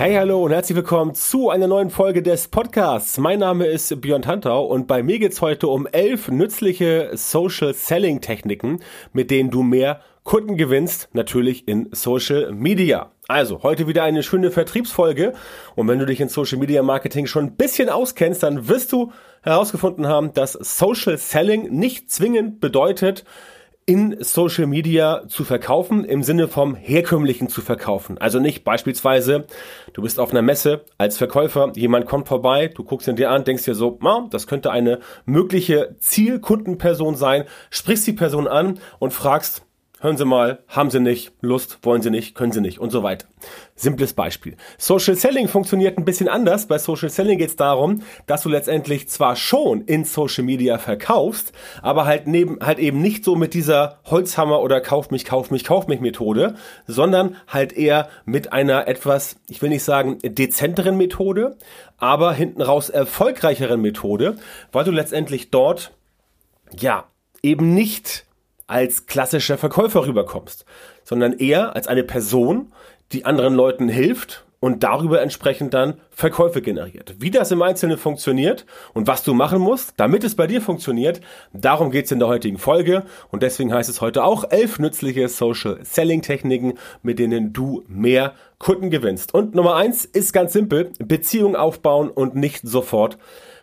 Hey, hallo und herzlich willkommen zu einer neuen Folge des Podcasts. Mein Name ist Björn Tantau und bei mir geht's heute um elf nützliche Social Selling Techniken, mit denen du mehr Kunden gewinnst, natürlich in Social Media. Also, heute wieder eine schöne Vertriebsfolge und wenn du dich in Social Media Marketing schon ein bisschen auskennst, dann wirst du herausgefunden haben, dass Social Selling nicht zwingend bedeutet, in Social Media zu verkaufen, im Sinne vom herkömmlichen zu verkaufen. Also nicht beispielsweise, du bist auf einer Messe als Verkäufer, jemand kommt vorbei, du guckst ihn dir an, denkst dir so, ah, das könnte eine mögliche Zielkundenperson sein, sprichst die Person an und fragst, hören Sie mal, haben Sie nicht, Lust, wollen Sie nicht, können Sie nicht und so weiter. Simples Beispiel. Social Selling funktioniert ein bisschen anders. Bei Social Selling geht es darum, dass du letztendlich zwar schon in Social Media verkaufst, aber halt neben halt eben nicht so mit dieser Holzhammer oder Kauf mich, Kauf mich, Kauf mich Methode, sondern halt eher mit einer etwas, ich will nicht sagen dezenteren Methode, aber hinten raus erfolgreicheren Methode, weil du letztendlich dort ja eben nicht als klassischer Verkäufer rüberkommst, sondern eher als eine Person, die anderen Leuten hilft und darüber entsprechend dann Verkäufe generiert. Wie das im Einzelnen funktioniert und was du machen musst, damit es bei dir funktioniert, darum geht's in der heutigen Folge und deswegen heißt es heute auch elf nützliche Social Selling Techniken, mit denen du mehr Kunden gewinnst. Und Nummer eins ist ganz simpel, Beziehung aufbauen und nicht sofort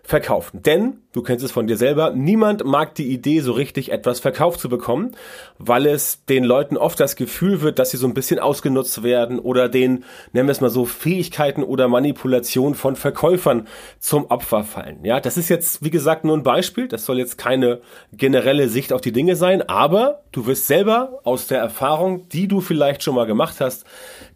verkaufen. Denn, du kennst es von dir selber, niemand mag die Idee, so richtig etwas verkauft zu bekommen, weil es den Leuten oft das Gefühl wird, dass sie so ein bisschen ausgenutzt werden oder den, nennen wir es mal so, Fähigkeiten oder Manipulation von Verkäufern zum Opfer fallen. Ja, das ist jetzt, wie gesagt, nur ein Beispiel. Das soll jetzt keine generelle Sicht auf die Dinge sein, aber du wirst selber aus der Erfahrung, die du vielleicht schon mal gemacht hast,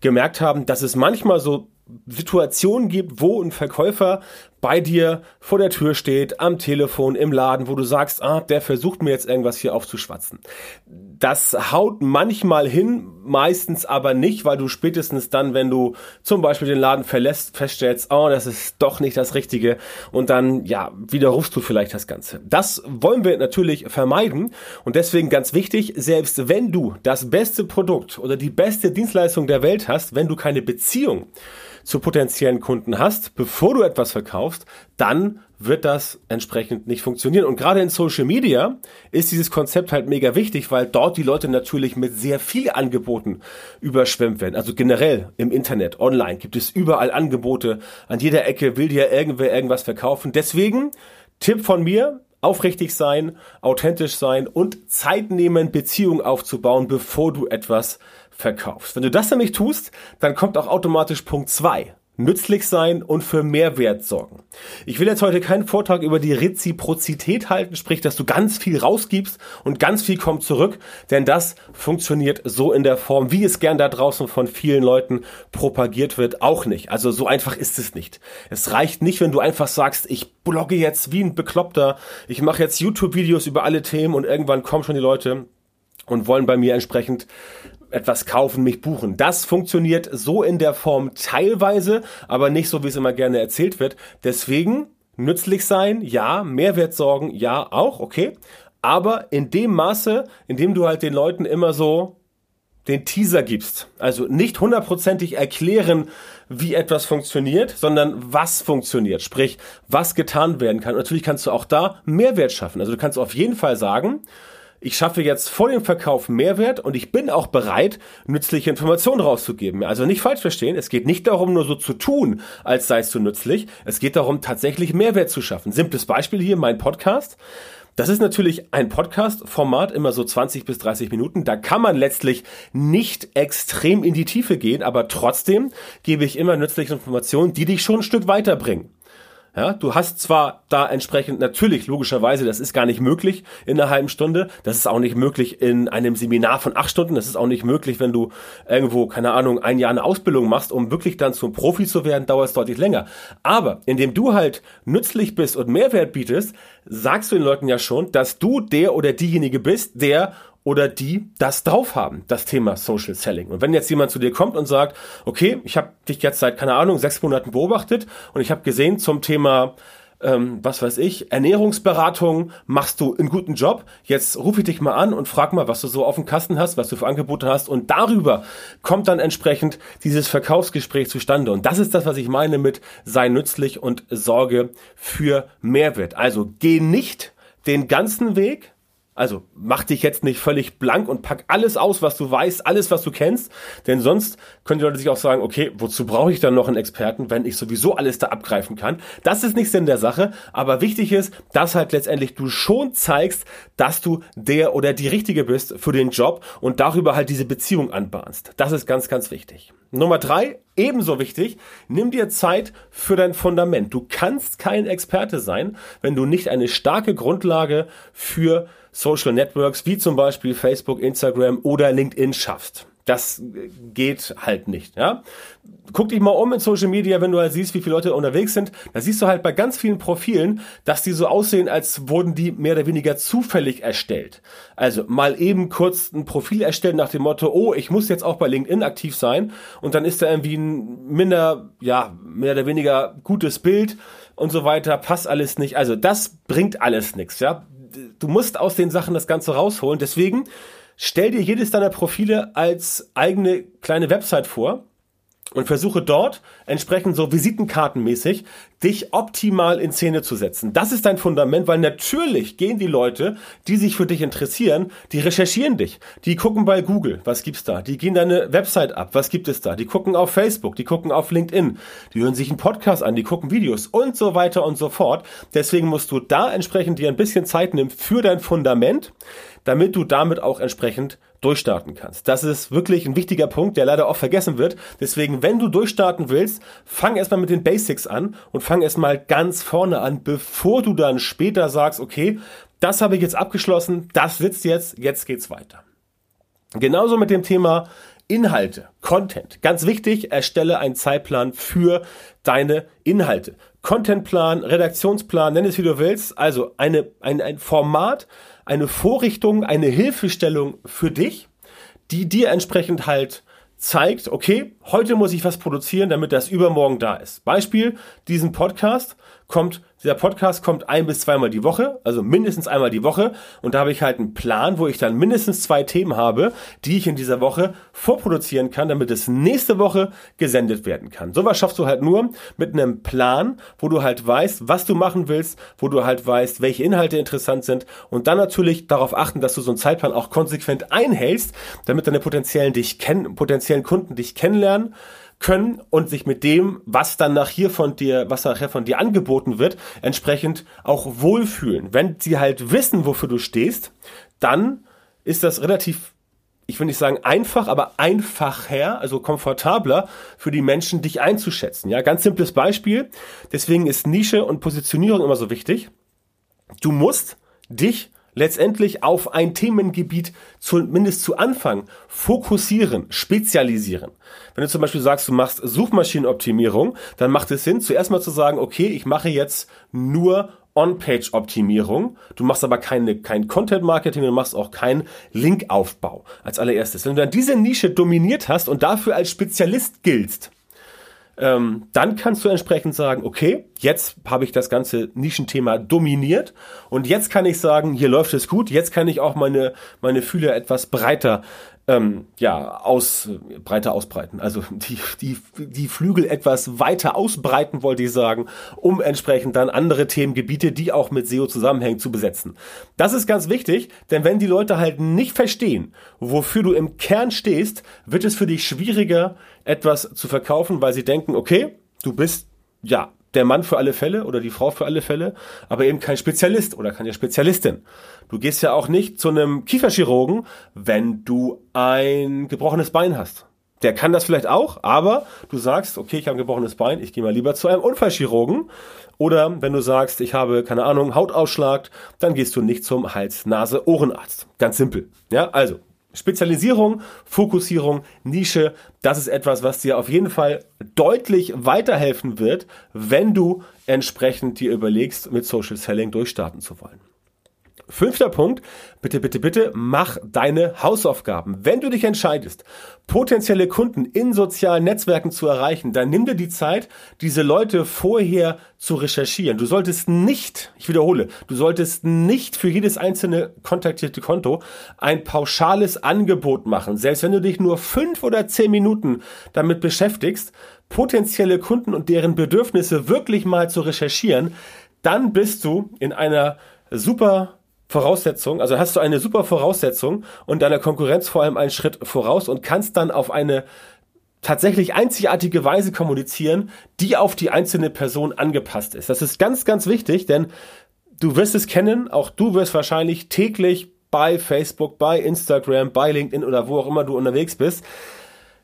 gemerkt haben, dass es manchmal so Situationen gibt, wo ein Verkäufer bei dir vor der Tür steht, am Telefon, im Laden, wo du sagst, ah, der versucht mir jetzt irgendwas hier aufzuschwatzen. Das haut manchmal hin, meistens aber nicht, weil du spätestens dann, wenn du zum Beispiel den Laden verlässt, feststellst, oh, das ist doch nicht das Richtige und dann, ja, widerrufst du vielleicht das Ganze. Das wollen wir natürlich vermeiden und deswegen ganz wichtig, selbst wenn du das beste Produkt oder die beste Dienstleistung der Welt hast, wenn du keine Beziehung zu potenziellen Kunden hast, bevor du etwas verkaufst, dann wird das entsprechend nicht funktionieren. Und gerade in Social Media ist dieses Konzept halt mega wichtig, weil dort die Leute natürlich mit sehr viel Angeboten überschwemmt werden. Also generell im Internet, online gibt es überall Angebote. An jeder Ecke will dir irgendwer irgendwas verkaufen. Deswegen Tipp von mir, aufrichtig sein, authentisch sein und Zeit nehmen, Beziehungen aufzubauen, bevor du etwas verkaufst. Wenn du das nämlich tust, dann kommt auch automatisch Punkt zwei nützlich sein und für Mehrwert sorgen. Ich will jetzt heute keinen Vortrag über die Reziprozität halten, sprich, dass du ganz viel rausgibst und ganz viel kommt zurück, denn das funktioniert so in der Form, wie es gern da draußen von vielen Leuten propagiert wird, auch nicht. Also so einfach ist es nicht. Es reicht nicht, wenn du einfach sagst, ich blogge jetzt wie ein Bekloppter, ich mache jetzt YouTube-Videos über alle Themen und irgendwann kommen schon die Leute und wollen bei mir entsprechend etwas kaufen, mich buchen. Das funktioniert so in der Form teilweise, aber nicht so, wie es immer gerne erzählt wird. Deswegen nützlich sein, ja, Mehrwert sorgen, ja, auch, okay. Aber in dem Maße, in dem du halt den Leuten immer so den Teaser gibst. Also nicht hundertprozentig erklären, wie etwas funktioniert, sondern was funktioniert. Sprich, was getan werden kann. Und natürlich kannst du auch da Mehrwert schaffen. Also du kannst auf jeden Fall sagen, ich schaffe jetzt vor dem Verkauf Mehrwert und ich bin auch bereit, nützliche Informationen rauszugeben. Also nicht falsch verstehen, es geht nicht darum, nur so zu tun, als seist du nützlich. Es geht darum, tatsächlich Mehrwert zu schaffen. Simples Beispiel hier, mein Podcast. Das ist natürlich ein Podcast-Format, immer so 20 bis 30 Minuten. Da kann man letztlich nicht extrem in die Tiefe gehen, aber trotzdem gebe ich immer nützliche Informationen, die dich schon ein Stück weiterbringen. Ja, du hast zwar da entsprechend natürlich logischerweise, das ist gar nicht möglich in einer halben Stunde, das ist auch nicht möglich in einem Seminar von acht Stunden, das ist auch nicht möglich, wenn du irgendwo keine Ahnung ein Jahr eine Ausbildung machst, um wirklich dann zum Profi zu werden, dauert es deutlich länger. Aber indem du halt nützlich bist und Mehrwert bietest, sagst du den Leuten ja schon, dass du der oder diejenige bist, der oder die das drauf haben, das Thema Social Selling. Und wenn jetzt jemand zu dir kommt und sagt, okay, ich habe dich jetzt seit, keine Ahnung, sechs Monaten beobachtet und ich habe gesehen zum Thema, ähm, was weiß ich, Ernährungsberatung, machst du einen guten Job, jetzt rufe ich dich mal an und frag mal, was du so auf dem Kasten hast, was du für Angebote hast und darüber kommt dann entsprechend dieses Verkaufsgespräch zustande. Und das ist das, was ich meine mit sei nützlich und sorge für Mehrwert. Also geh nicht den ganzen Weg, also mach dich jetzt nicht völlig blank und pack alles aus, was du weißt, alles, was du kennst, denn sonst können die Leute sich auch sagen, okay, wozu brauche ich dann noch einen Experten, wenn ich sowieso alles da abgreifen kann? Das ist nichts in der Sache, aber wichtig ist, dass halt letztendlich du schon zeigst, dass du der oder die Richtige bist für den Job und darüber halt diese Beziehung anbahnst. Das ist ganz, ganz wichtig. Nummer drei, ebenso wichtig, nimm dir Zeit für dein Fundament. Du kannst kein Experte sein, wenn du nicht eine starke Grundlage für Social Networks wie zum Beispiel Facebook, Instagram oder LinkedIn schaffst. Das geht halt nicht, ja. Guck dich mal um in Social Media, wenn du halt siehst, wie viele Leute unterwegs sind. Da siehst du halt bei ganz vielen Profilen, dass die so aussehen, als wurden die mehr oder weniger zufällig erstellt. Also mal eben kurz ein Profil erstellen nach dem Motto, oh, ich muss jetzt auch bei LinkedIn aktiv sein. Und dann ist da irgendwie ein minder, ja, mehr oder weniger gutes Bild und so weiter, passt alles nicht. Also das bringt alles nichts, ja du musst aus den Sachen das Ganze rausholen. Deswegen stell dir jedes deiner Profile als eigene kleine Website vor und versuche dort entsprechend so Visitenkartenmäßig dich optimal in Szene zu setzen. Das ist dein Fundament, weil natürlich gehen die Leute, die sich für dich interessieren, die recherchieren dich. Die gucken bei Google, was gibt's da? Die gehen deine Website ab, was gibt es da? Die gucken auf Facebook, die gucken auf LinkedIn, die hören sich einen Podcast an, die gucken Videos und so weiter und so fort. Deswegen musst du da entsprechend dir ein bisschen Zeit nehmen für dein Fundament, damit du damit auch entsprechend durchstarten kannst. Das ist wirklich ein wichtiger Punkt, der leider oft vergessen wird. Deswegen, wenn du durchstarten willst, fang erstmal mit den Basics an und fang erstmal ganz vorne an, bevor du dann später sagst, okay, das habe ich jetzt abgeschlossen, das sitzt jetzt, jetzt geht's weiter. Genauso mit dem Thema Inhalte, Content. Ganz wichtig, erstelle einen Zeitplan für deine Inhalte. Contentplan, Redaktionsplan, nenn es wie du willst. Also eine, ein, ein Format, eine Vorrichtung, eine Hilfestellung für dich, die dir entsprechend halt zeigt, okay, heute muss ich was produzieren, damit das übermorgen da ist. Beispiel, diesen Podcast kommt dieser Podcast kommt ein bis zweimal die Woche, also mindestens einmal die Woche. Und da habe ich halt einen Plan, wo ich dann mindestens zwei Themen habe, die ich in dieser Woche vorproduzieren kann, damit es nächste Woche gesendet werden kann. Sowas schaffst du halt nur mit einem Plan, wo du halt weißt, was du machen willst, wo du halt weißt, welche Inhalte interessant sind und dann natürlich darauf achten, dass du so einen Zeitplan auch konsequent einhältst, damit deine potenziellen dich kennen, potenziellen Kunden dich kennenlernen können und sich mit dem, was dann nach hier von dir, was nachher von dir angeboten wird, entsprechend auch wohlfühlen. Wenn sie halt wissen, wofür du stehst, dann ist das relativ ich will nicht sagen einfach, aber einfacher, also komfortabler für die Menschen, dich einzuschätzen. Ja, ganz simples Beispiel. Deswegen ist Nische und Positionierung immer so wichtig. Du musst dich letztendlich auf ein Themengebiet zumindest zu Anfang fokussieren, spezialisieren. Wenn du zum Beispiel sagst, du machst Suchmaschinenoptimierung, dann macht es Sinn, zuerst mal zu sagen, okay, ich mache jetzt nur On-Page-Optimierung. Du machst aber keine, kein Content-Marketing, du machst auch keinen Linkaufbau als allererstes. Wenn du dann diese Nische dominiert hast und dafür als Spezialist giltst, ähm, dann kannst du entsprechend sagen, okay, jetzt habe ich das ganze Nischenthema dominiert und jetzt kann ich sagen, hier läuft es gut, jetzt kann ich auch meine, meine Fühler etwas breiter ähm, ja, aus, breiter ausbreiten. Also die, die, die Flügel etwas weiter ausbreiten, wollte ich sagen, um entsprechend dann andere Themengebiete, die auch mit SEO zusammenhängen, zu besetzen. Das ist ganz wichtig, denn wenn die Leute halt nicht verstehen, wofür du im Kern stehst, wird es für dich schwieriger, etwas zu verkaufen, weil sie denken, okay, du bist ja der Mann für alle Fälle oder die Frau für alle Fälle, aber eben kein Spezialist oder keine Spezialistin. Du gehst ja auch nicht zu einem Kieferchirurgen, wenn du ein gebrochenes Bein hast. Der kann das vielleicht auch, aber du sagst, okay, ich habe ein gebrochenes Bein, ich gehe mal lieber zu einem Unfallchirurgen. Oder wenn du sagst, ich habe, keine Ahnung, Hautausschlag, dann gehst du nicht zum Hals-Nase-Ohrenarzt. Ganz simpel. Ja, also Spezialisierung, Fokussierung, Nische, das ist etwas, was dir auf jeden Fall deutlich weiterhelfen wird, wenn du entsprechend dir überlegst, mit Social Selling durchstarten zu wollen. Fünfter Punkt, bitte, bitte, bitte, mach deine Hausaufgaben. Wenn du dich entscheidest, potenzielle Kunden in sozialen Netzwerken zu erreichen, dann nimm dir die Zeit, diese Leute vorher zu recherchieren. Du solltest nicht, ich wiederhole, du solltest nicht für jedes einzelne kontaktierte Konto ein pauschales Angebot machen. Selbst wenn du dich nur fünf oder zehn Minuten damit beschäftigst, potenzielle Kunden und deren Bedürfnisse wirklich mal zu recherchieren, dann bist du in einer super Voraussetzung, also hast du eine super Voraussetzung und deiner Konkurrenz vor allem einen Schritt voraus und kannst dann auf eine tatsächlich einzigartige Weise kommunizieren, die auf die einzelne Person angepasst ist. Das ist ganz, ganz wichtig, denn du wirst es kennen, auch du wirst wahrscheinlich täglich bei Facebook, bei Instagram, bei LinkedIn oder wo auch immer du unterwegs bist,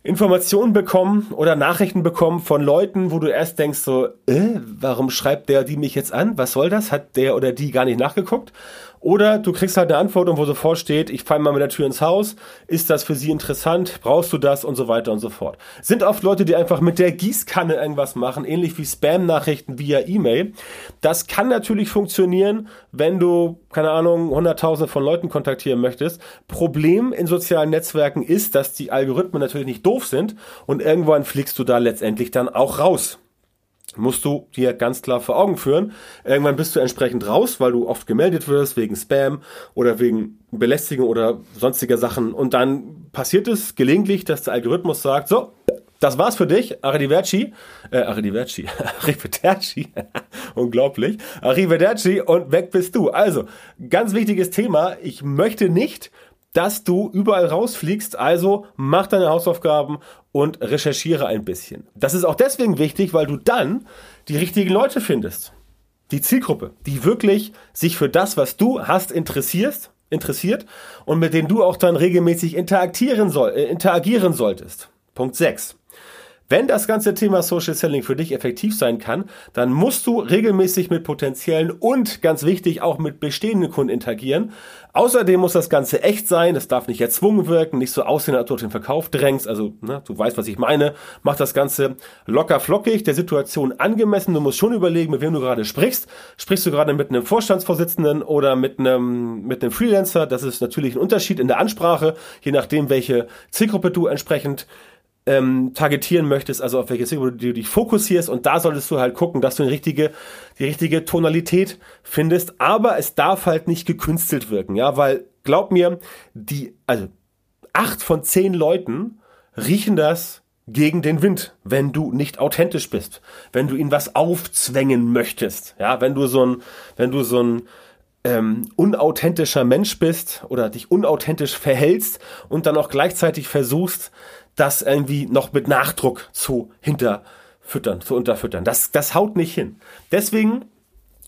Informationen bekommen oder Nachrichten bekommen von Leuten, wo du erst denkst so, äh, warum schreibt der die mich jetzt an? Was soll das? Hat der oder die gar nicht nachgeguckt? Oder du kriegst halt eine Antwort, wo sofort steht, ich falle mal mit der Tür ins Haus, ist das für sie interessant, brauchst du das und so weiter und so fort. Sind oft Leute, die einfach mit der Gießkanne irgendwas machen, ähnlich wie Spam-Nachrichten via E-Mail. Das kann natürlich funktionieren, wenn du, keine Ahnung, hunderttausende von Leuten kontaktieren möchtest. Problem in sozialen Netzwerken ist, dass die Algorithmen natürlich nicht doof sind und irgendwann fliegst du da letztendlich dann auch raus musst du dir ganz klar vor Augen führen. Irgendwann bist du entsprechend raus, weil du oft gemeldet wirst wegen Spam oder wegen Belästigung oder sonstiger Sachen. Und dann passiert es gelegentlich, dass der Algorithmus sagt, so, das war's für dich, Arrivederci, äh, Arrivederci, Arrivederci, unglaublich, Arrivederci und weg bist du. Also, ganz wichtiges Thema, ich möchte nicht, dass du überall rausfliegst. Also mach deine Hausaufgaben und recherchiere ein bisschen. Das ist auch deswegen wichtig, weil du dann die richtigen Leute findest. Die Zielgruppe, die wirklich sich für das, was du hast, interessierst, interessiert und mit denen du auch dann regelmäßig interagieren, soll, äh, interagieren solltest. Punkt 6. Wenn das ganze Thema Social Selling für dich effektiv sein kann, dann musst du regelmäßig mit potenziellen und ganz wichtig auch mit bestehenden Kunden interagieren. Außerdem muss das Ganze echt sein, es darf nicht erzwungen wirken, nicht so aussehen, als du den Verkauf drängst. Also, ne, du weißt, was ich meine. Mach das Ganze locker flockig, der Situation angemessen. Du musst schon überlegen, mit wem du gerade sprichst. Sprichst du gerade mit einem Vorstandsvorsitzenden oder mit einem, mit einem Freelancer? Das ist natürlich ein Unterschied in der Ansprache, je nachdem, welche Zielgruppe du entsprechend ähm, targetieren möchtest, also auf welche Zielgruppe du dich fokussierst und da solltest du halt gucken, dass du die richtige, die richtige Tonalität findest, aber es darf halt nicht gekünstelt wirken, ja, weil glaub mir, die, also acht von zehn Leuten riechen das gegen den Wind, wenn du nicht authentisch bist, wenn du ihnen was aufzwängen möchtest, ja, wenn du so ein, wenn du so ein ähm, unauthentischer Mensch bist oder dich unauthentisch verhältst und dann auch gleichzeitig versuchst, das irgendwie noch mit Nachdruck zu hinterfüttern, zu unterfüttern. Das, das haut nicht hin. Deswegen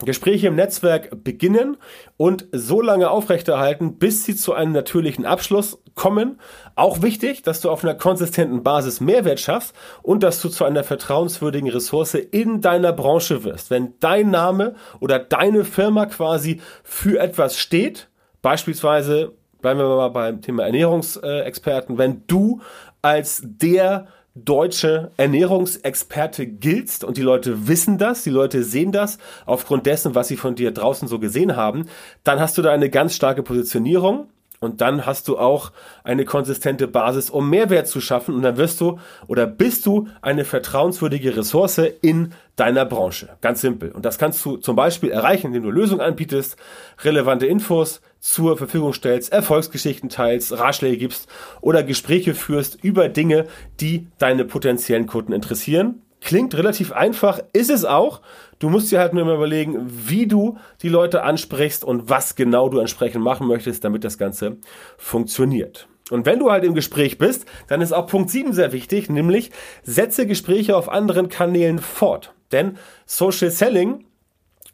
Gespräche im Netzwerk beginnen und so lange aufrechterhalten, bis sie zu einem natürlichen Abschluss kommen. Auch wichtig, dass du auf einer konsistenten Basis Mehrwert schaffst und dass du zu einer vertrauenswürdigen Ressource in deiner Branche wirst. Wenn dein Name oder deine Firma quasi für etwas steht, beispielsweise bleiben wir mal beim Thema Ernährungsexperten, wenn du als der deutsche Ernährungsexperte giltst. Und die Leute wissen das, die Leute sehen das aufgrund dessen, was sie von dir draußen so gesehen haben, dann hast du da eine ganz starke Positionierung und dann hast du auch eine konsistente Basis, um Mehrwert zu schaffen. Und dann wirst du oder bist du eine vertrauenswürdige Ressource in deiner Branche. Ganz simpel. Und das kannst du zum Beispiel erreichen, indem du Lösungen anbietest, relevante Infos zur Verfügung stellst, Erfolgsgeschichten teilst, Ratschläge gibst oder Gespräche führst über Dinge, die deine potenziellen Kunden interessieren. Klingt relativ einfach, ist es auch. Du musst dir halt nur mal überlegen, wie du die Leute ansprichst und was genau du entsprechend machen möchtest, damit das Ganze funktioniert. Und wenn du halt im Gespräch bist, dann ist auch Punkt 7 sehr wichtig, nämlich setze Gespräche auf anderen Kanälen fort. Denn Social Selling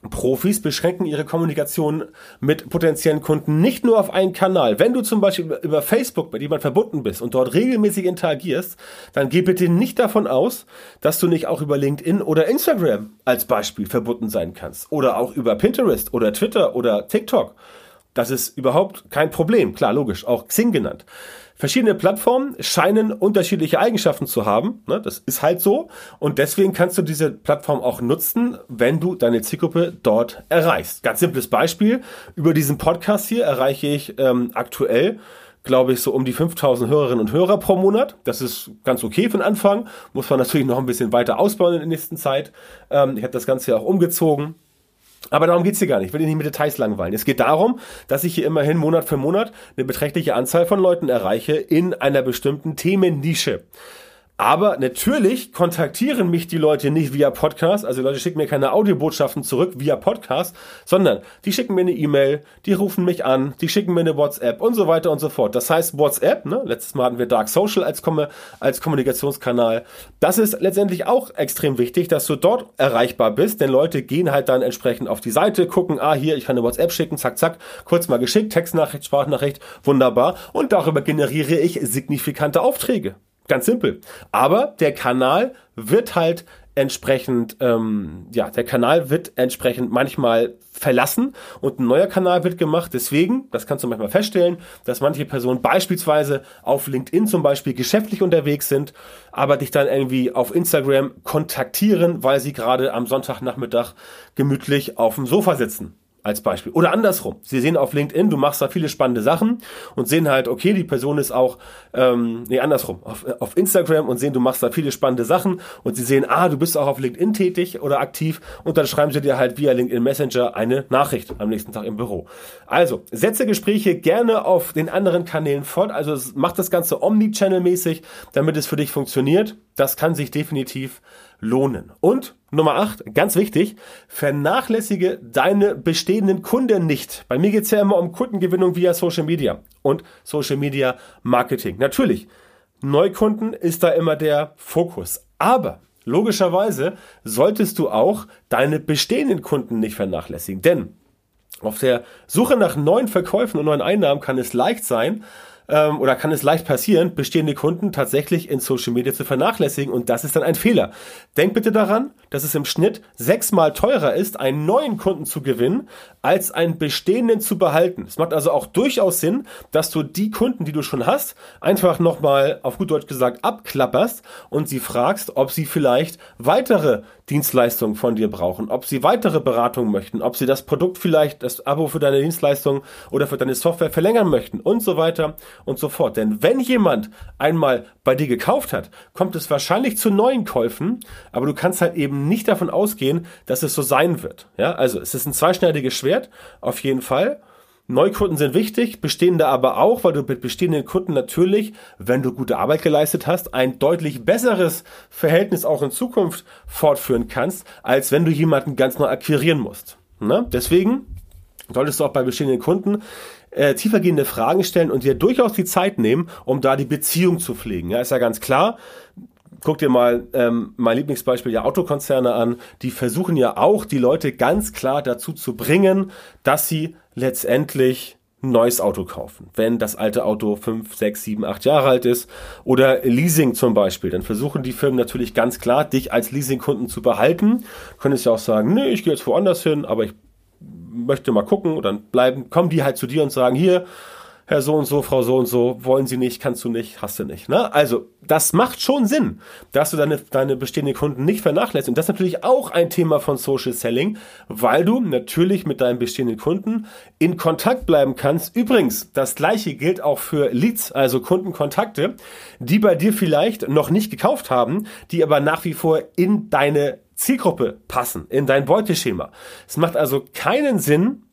Profis beschränken ihre Kommunikation mit potenziellen Kunden nicht nur auf einen Kanal. Wenn du zum Beispiel über Facebook mit jemandem verbunden bist und dort regelmäßig interagierst, dann geh bitte nicht davon aus, dass du nicht auch über LinkedIn oder Instagram als Beispiel verbunden sein kannst. Oder auch über Pinterest oder Twitter oder TikTok. Das ist überhaupt kein Problem. Klar, logisch, auch Xing genannt. Verschiedene Plattformen scheinen unterschiedliche Eigenschaften zu haben. Ne? Das ist halt so. Und deswegen kannst du diese Plattform auch nutzen, wenn du deine Zielgruppe dort erreichst. Ganz simples Beispiel. Über diesen Podcast hier erreiche ich ähm, aktuell glaube ich, so um die 5000 Hörerinnen und Hörer pro Monat. Das ist ganz okay für den Anfang. Muss man natürlich noch ein bisschen weiter ausbauen in der nächsten Zeit. Ähm, ich habe das Ganze ja auch umgezogen aber darum geht's hier gar nicht. Ich will dich nicht mit Details langweilen. Es geht darum, dass ich hier immerhin Monat für Monat eine beträchtliche Anzahl von Leuten erreiche in einer bestimmten Themennische. Aber natürlich kontaktieren mich die Leute nicht via Podcast, also die Leute schicken mir keine Audiobotschaften zurück via Podcast, sondern die schicken mir eine E-Mail, die rufen mich an, die schicken mir eine WhatsApp und so weiter und so fort. Das heißt WhatsApp, ne, letztes Mal hatten wir Dark Social als, als Kommunikationskanal. Das ist letztendlich auch extrem wichtig, dass du dort erreichbar bist, denn Leute gehen halt dann entsprechend auf die Seite, gucken, ah, hier, ich kann eine WhatsApp schicken, zack, zack, kurz mal geschickt, Textnachricht, Sprachnachricht, wunderbar. Und darüber generiere ich signifikante Aufträge. Ganz simpel. Aber der Kanal wird halt entsprechend, ähm, ja, der Kanal wird entsprechend manchmal verlassen und ein neuer Kanal wird gemacht. Deswegen, das kannst du manchmal feststellen, dass manche Personen beispielsweise auf LinkedIn zum Beispiel geschäftlich unterwegs sind, aber dich dann irgendwie auf Instagram kontaktieren, weil sie gerade am Sonntagnachmittag gemütlich auf dem Sofa sitzen als Beispiel. Oder andersrum. Sie sehen auf LinkedIn, du machst da viele spannende Sachen und sehen halt, okay, die Person ist auch, ähm, nee, andersrum, auf, auf Instagram und sehen, du machst da viele spannende Sachen und sie sehen, ah, du bist auch auf LinkedIn tätig oder aktiv und dann schreiben sie dir halt via LinkedIn Messenger eine Nachricht am nächsten Tag im Büro. Also, setze Gespräche gerne auf den anderen Kanälen fort, also mach das Ganze Omni-Channel-mäßig, damit es für dich funktioniert. Das kann sich definitiv lohnen. Und Nummer 8, ganz wichtig, vernachlässige deine bestehenden Kunden nicht. Bei mir geht's ja immer um Kundengewinnung via Social Media und Social Media Marketing. Natürlich, Neukunden ist da immer der Fokus. Aber logischerweise solltest du auch deine bestehenden Kunden nicht vernachlässigen. Denn auf der Suche nach neuen Verkäufen und neuen Einnahmen kann es leicht sein, ähm, oder kann es leicht passieren, bestehende Kunden tatsächlich in Social Media zu vernachlässigen und das ist dann ein Fehler. Denk bitte daran, dass es im Schnitt sechsmal teurer ist, einen neuen Kunden zu gewinnen, als einen bestehenden zu behalten. Es macht also auch durchaus Sinn, dass du die Kunden, die du schon hast, einfach nochmal auf gut Deutsch gesagt abklapperst und sie fragst, ob sie vielleicht weitere Dienstleistungen von dir brauchen, ob sie weitere Beratungen möchten, ob sie das Produkt vielleicht, das Abo für deine Dienstleistung oder für deine Software verlängern möchten und so weiter und so fort. Denn wenn jemand einmal bei dir gekauft hat, kommt es wahrscheinlich zu neuen Käufen, aber du kannst halt eben nicht davon ausgehen, dass es so sein wird. Ja, also es ist ein zweischneidiges Schwert, auf jeden Fall. Neukunden sind wichtig, bestehende aber auch, weil du mit bestehenden Kunden natürlich, wenn du gute Arbeit geleistet hast, ein deutlich besseres Verhältnis auch in Zukunft fortführen kannst, als wenn du jemanden ganz neu akquirieren musst. Ne? Deswegen solltest du auch bei bestehenden Kunden äh, tiefergehende Fragen stellen und dir durchaus die Zeit nehmen, um da die Beziehung zu pflegen. Ja, ist ja ganz klar. Guck dir mal ähm, mein Lieblingsbeispiel ja Autokonzerne an. Die versuchen ja auch, die Leute ganz klar dazu zu bringen, dass sie letztendlich ein neues Auto kaufen. Wenn das alte Auto 5, 6, 7, 8 Jahre alt ist oder Leasing zum Beispiel, dann versuchen die Firmen natürlich ganz klar, dich als Leasingkunden zu behalten. Können es ja auch sagen, nee, ich gehe jetzt woanders hin, aber ich möchte mal gucken und dann bleiben, kommen die halt zu dir und sagen, hier, Herr so und so, Frau so und so, wollen Sie nicht, kannst du nicht, hast du nicht. Ne? Also, das macht schon Sinn, dass du deine, deine bestehenden Kunden nicht vernachlässigst. Und das ist natürlich auch ein Thema von Social Selling, weil du natürlich mit deinen bestehenden Kunden in Kontakt bleiben kannst. Übrigens, das gleiche gilt auch für Leads, also Kundenkontakte, die bei dir vielleicht noch nicht gekauft haben, die aber nach wie vor in deine Zielgruppe passen, in dein Beuteschema. Es macht also keinen Sinn,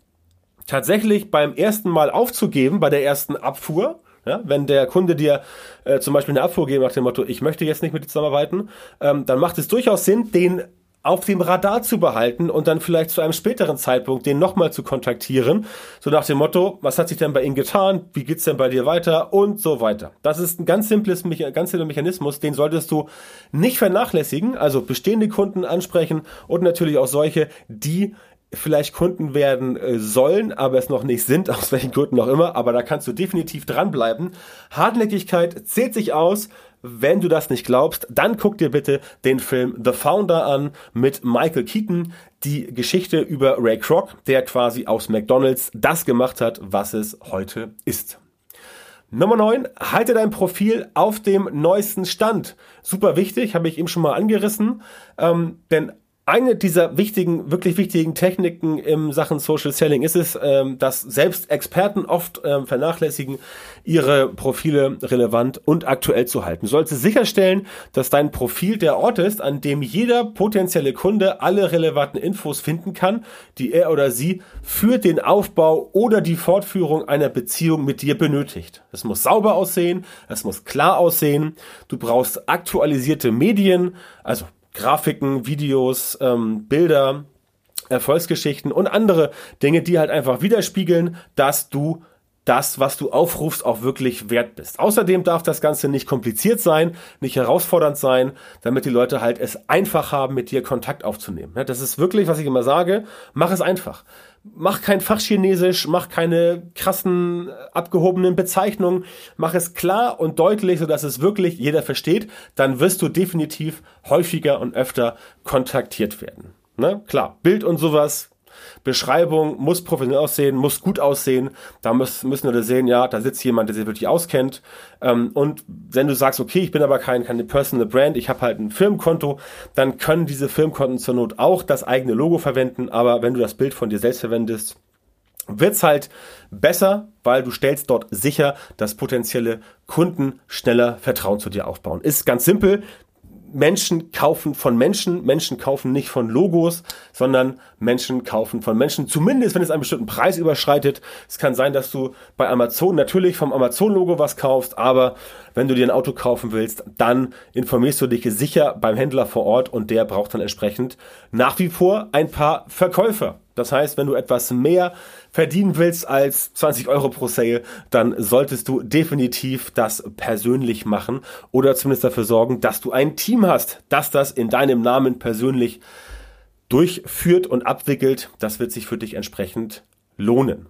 tatsächlich beim ersten Mal aufzugeben, bei der ersten Abfuhr, ja, wenn der Kunde dir äh, zum Beispiel eine Abfuhr gibt nach dem Motto, ich möchte jetzt nicht mit dir zusammenarbeiten, ähm, dann macht es durchaus Sinn, den auf dem Radar zu behalten und dann vielleicht zu einem späteren Zeitpunkt den nochmal zu kontaktieren. So nach dem Motto, was hat sich denn bei Ihnen getan? Wie geht's denn bei dir weiter? Und so weiter. Das ist ein ganz simples, ganz simpler Mechanismus, den solltest du nicht vernachlässigen. Also bestehende Kunden ansprechen und natürlich auch solche, die vielleicht Kunden werden äh, sollen, aber es noch nicht sind, aus welchen Gründen auch immer, aber da kannst du definitiv dranbleiben. Hartnäckigkeit zählt sich aus. Wenn du das nicht glaubst, dann guck dir bitte den Film The Founder an mit Michael Keaton, die Geschichte über Ray Kroc, der quasi aus McDonald's das gemacht hat, was es heute ist. Nummer 9, halte dein Profil auf dem neuesten Stand. Super wichtig, habe ich eben schon mal angerissen, ähm, denn eine dieser wichtigen, wirklich wichtigen Techniken im Sachen Social Selling ist es, ähm, dass selbst Experten oft ähm, vernachlässigen, ihre Profile relevant und aktuell zu halten. Du solltest sicherstellen, dass dein Profil der Ort ist, an dem jeder potenzielle Kunde alle relevanten Infos finden kann, die er oder sie für den Aufbau oder die Fortführung einer Beziehung mit dir benötigt. Es muss sauber aussehen, es muss klar aussehen, du brauchst aktualisierte Medien, also Grafiken, Videos, ähm, Bilder, Erfolgsgeschichten und andere Dinge, die halt einfach widerspiegeln, dass du das, was du aufrufst, auch wirklich wert bist. Außerdem darf das Ganze nicht kompliziert sein, nicht herausfordernd sein, damit die Leute halt es einfach haben, mit dir Kontakt aufzunehmen. Das ist wirklich, was ich immer sage, mach es einfach. Mach kein Fachchinesisch, mach keine krassen, abgehobenen Bezeichnungen, mach es klar und deutlich, sodass es wirklich jeder versteht, dann wirst du definitiv häufiger und öfter kontaktiert werden. Ne? Klar, Bild und sowas Beschreibung muss professionell aussehen, muss gut aussehen. Da müssen, müssen wir sehen, ja, da sitzt jemand, der sich wirklich auskennt. Ähm, und wenn du sagst, okay, ich bin aber kein, keine Personal Brand, ich habe halt ein Firmenkonto, dann können diese Firmenkonten zur Not auch das eigene Logo verwenden. Aber wenn du das Bild von dir selbst verwendest, wird's halt besser, weil du stellst dort sicher, dass potenzielle Kunden schneller Vertrauen zu dir aufbauen. Ist ganz simpel. Menschen kaufen von Menschen, Menschen kaufen nicht von Logos, sondern Menschen kaufen von Menschen, zumindest wenn es einen bestimmten Preis überschreitet. Es kann sein, dass du bei Amazon natürlich vom Amazon-Logo was kaufst, aber wenn du dir ein Auto kaufen willst, dann informierst du dich sicher beim Händler vor Ort und der braucht dann entsprechend nach wie vor ein paar Verkäufer. Das heißt, wenn du etwas mehr verdienen willst als 20 Euro pro Sale, dann solltest du definitiv das persönlich machen oder zumindest dafür sorgen, dass du ein Team hast, das das in deinem Namen persönlich durchführt und abwickelt. Das wird sich für dich entsprechend lohnen.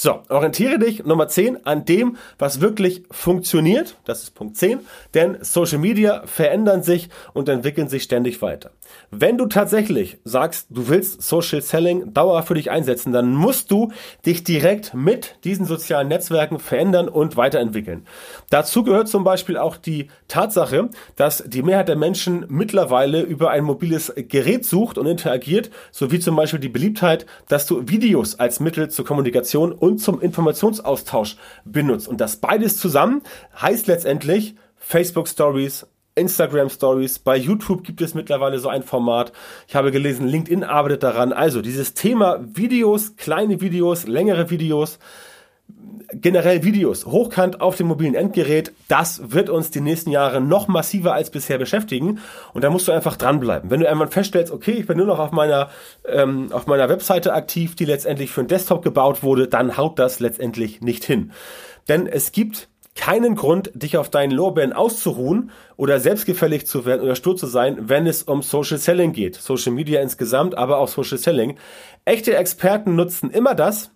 So, orientiere dich Nummer 10 an dem, was wirklich funktioniert. Das ist Punkt 10. Denn Social Media verändern sich und entwickeln sich ständig weiter. Wenn du tatsächlich sagst, du willst Social Selling dauerhaft für dich einsetzen, dann musst du dich direkt mit diesen sozialen Netzwerken verändern und weiterentwickeln. Dazu gehört zum Beispiel auch die Tatsache, dass die Mehrheit der Menschen mittlerweile über ein mobiles Gerät sucht und interagiert, sowie zum Beispiel die Beliebtheit, dass du Videos als Mittel zur Kommunikation und zum Informationsaustausch benutzt. Und das beides zusammen heißt letztendlich Facebook Stories, Instagram Stories, bei YouTube gibt es mittlerweile so ein Format. Ich habe gelesen, LinkedIn arbeitet daran. Also dieses Thema Videos, kleine Videos, längere Videos, generell Videos hochkant auf dem mobilen Endgerät, das wird uns die nächsten Jahre noch massiver als bisher beschäftigen und da musst du einfach dranbleiben. Wenn du einmal feststellst, okay, ich bin nur noch auf meiner, ähm, auf meiner Webseite aktiv, die letztendlich für einen Desktop gebaut wurde, dann haut das letztendlich nicht hin. Denn es gibt keinen Grund, dich auf deinen Lorbeeren auszuruhen oder selbstgefällig zu werden oder stur zu sein, wenn es um Social Selling geht. Social Media insgesamt, aber auch Social Selling. Echte Experten nutzen immer das,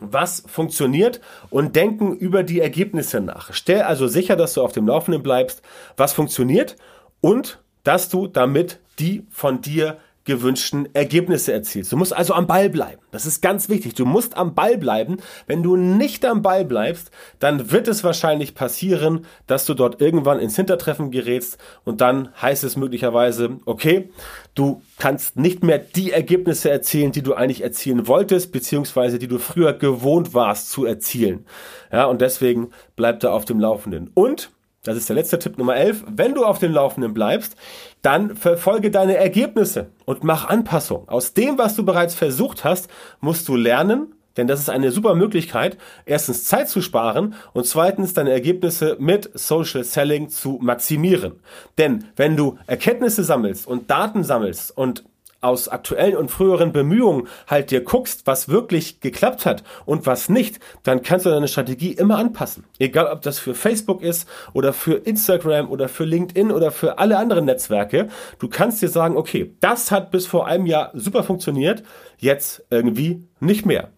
was funktioniert und denken über die Ergebnisse nach. Stell also sicher, dass du auf dem Laufenden bleibst, was funktioniert und dass du damit die von dir gewünschten Ergebnisse erzielst. Du musst also am Ball bleiben. Das ist ganz wichtig. Du musst am Ball bleiben. Wenn du nicht am Ball bleibst, dann wird es wahrscheinlich passieren, dass du dort irgendwann ins Hintertreffen gerätst und dann heißt es möglicherweise, okay, du kannst nicht mehr die Ergebnisse erzielen, die du eigentlich erzielen wolltest, beziehungsweise die du früher gewohnt warst zu erzielen. Ja, und deswegen bleib da auf dem Laufenden. Und das ist der letzte Tipp Nummer 11. Wenn du auf dem Laufenden bleibst, dann verfolge deine Ergebnisse und mach Anpassungen. Aus dem, was du bereits versucht hast, musst du lernen, denn das ist eine super Möglichkeit, erstens Zeit zu sparen und zweitens deine Ergebnisse mit Social Selling zu maximieren. Denn wenn du Erkenntnisse sammelst und Daten sammelst und aus aktuellen und früheren Bemühungen halt dir guckst, was wirklich geklappt hat und was nicht, dann kannst du deine Strategie immer anpassen. Egal, ob das für Facebook ist oder für Instagram oder für LinkedIn oder für alle anderen Netzwerke. Du kannst dir sagen, okay, das hat bis vor einem Jahr super funktioniert, jetzt irgendwie nicht mehr.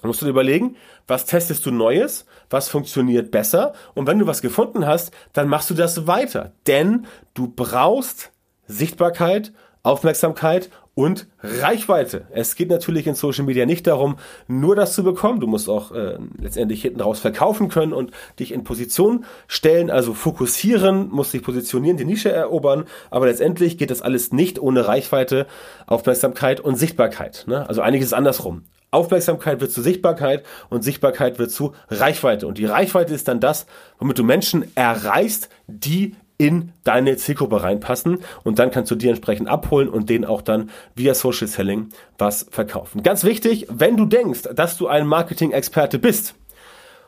Dann musst du dir überlegen, was testest du Neues, was funktioniert besser und wenn du was gefunden hast, dann machst du das weiter. Denn du brauchst Sichtbarkeit, Aufmerksamkeit und Reichweite. Es geht natürlich in Social Media nicht darum, nur das zu bekommen. Du musst auch äh, letztendlich hinten raus verkaufen können und dich in Position stellen, also fokussieren, musst dich positionieren, die Nische erobern. Aber letztendlich geht das alles nicht ohne Reichweite, Aufmerksamkeit und Sichtbarkeit. Ne? Also einiges andersrum. Aufmerksamkeit wird zu Sichtbarkeit und Sichtbarkeit wird zu Reichweite. Und die Reichweite ist dann das, womit du Menschen erreichst, die in deine Zielgruppe reinpassen und dann kannst du die entsprechend abholen und denen auch dann via Social Selling was verkaufen. Ganz wichtig, wenn du denkst, dass du ein Marketing-Experte bist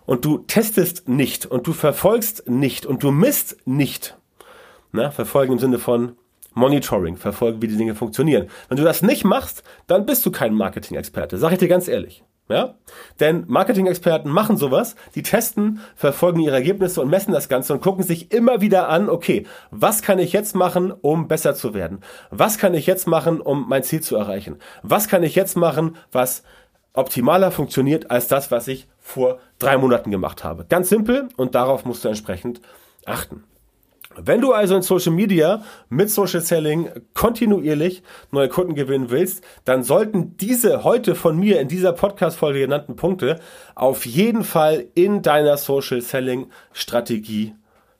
und du testest nicht und du verfolgst nicht und du misst nicht, na, verfolgen im Sinne von Monitoring, verfolgen, wie die Dinge funktionieren. Wenn du das nicht machst, dann bist du kein Marketing-Experte, sag ich dir ganz ehrlich. Ja? Denn Marketing-Experten machen sowas, die testen, verfolgen ihre Ergebnisse und messen das Ganze und gucken sich immer wieder an, okay, was kann ich jetzt machen, um besser zu werden? Was kann ich jetzt machen, um mein Ziel zu erreichen? Was kann ich jetzt machen, was optimaler funktioniert als das, was ich vor drei Monaten gemacht habe? Ganz simpel und darauf musst du entsprechend achten. Wenn du also in Social Media mit Social Selling kontinuierlich neue Kunden gewinnen willst, dann sollten diese heute von mir in dieser Podcast-Folge genannten Punkte auf jeden Fall in deiner Social Selling Strategie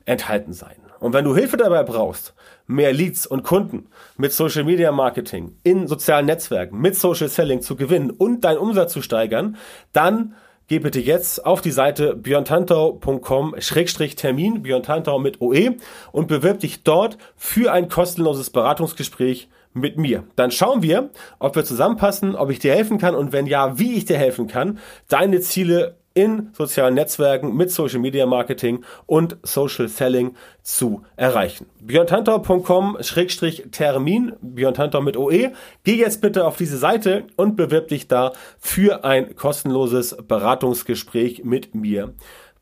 enthalten sein. Und wenn du Hilfe dabei brauchst, mehr Leads und Kunden mit Social Media Marketing in sozialen Netzwerken, mit Social Selling zu gewinnen und deinen Umsatz zu steigern, dann Geh bitte jetzt auf die Seite björntantau.com-termin, Björntantau mit OE und bewirb dich dort für ein kostenloses Beratungsgespräch mit mir. Dann schauen wir, ob wir zusammenpassen, ob ich dir helfen kann und wenn ja, wie ich dir helfen kann, deine Ziele in sozialen Netzwerken mit Social Media Marketing und Social Selling zu erreichen. björntantau.com-termin, Björntantau mit OE. Geh jetzt bitte auf diese Seite und bewirb dich da für ein kostenloses Beratungsgespräch mit mir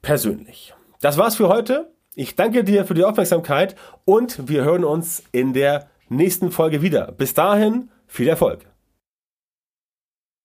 persönlich. Das war's für heute. Ich danke dir für die Aufmerksamkeit und wir hören uns in der nächsten Folge wieder. Bis dahin, viel Erfolg.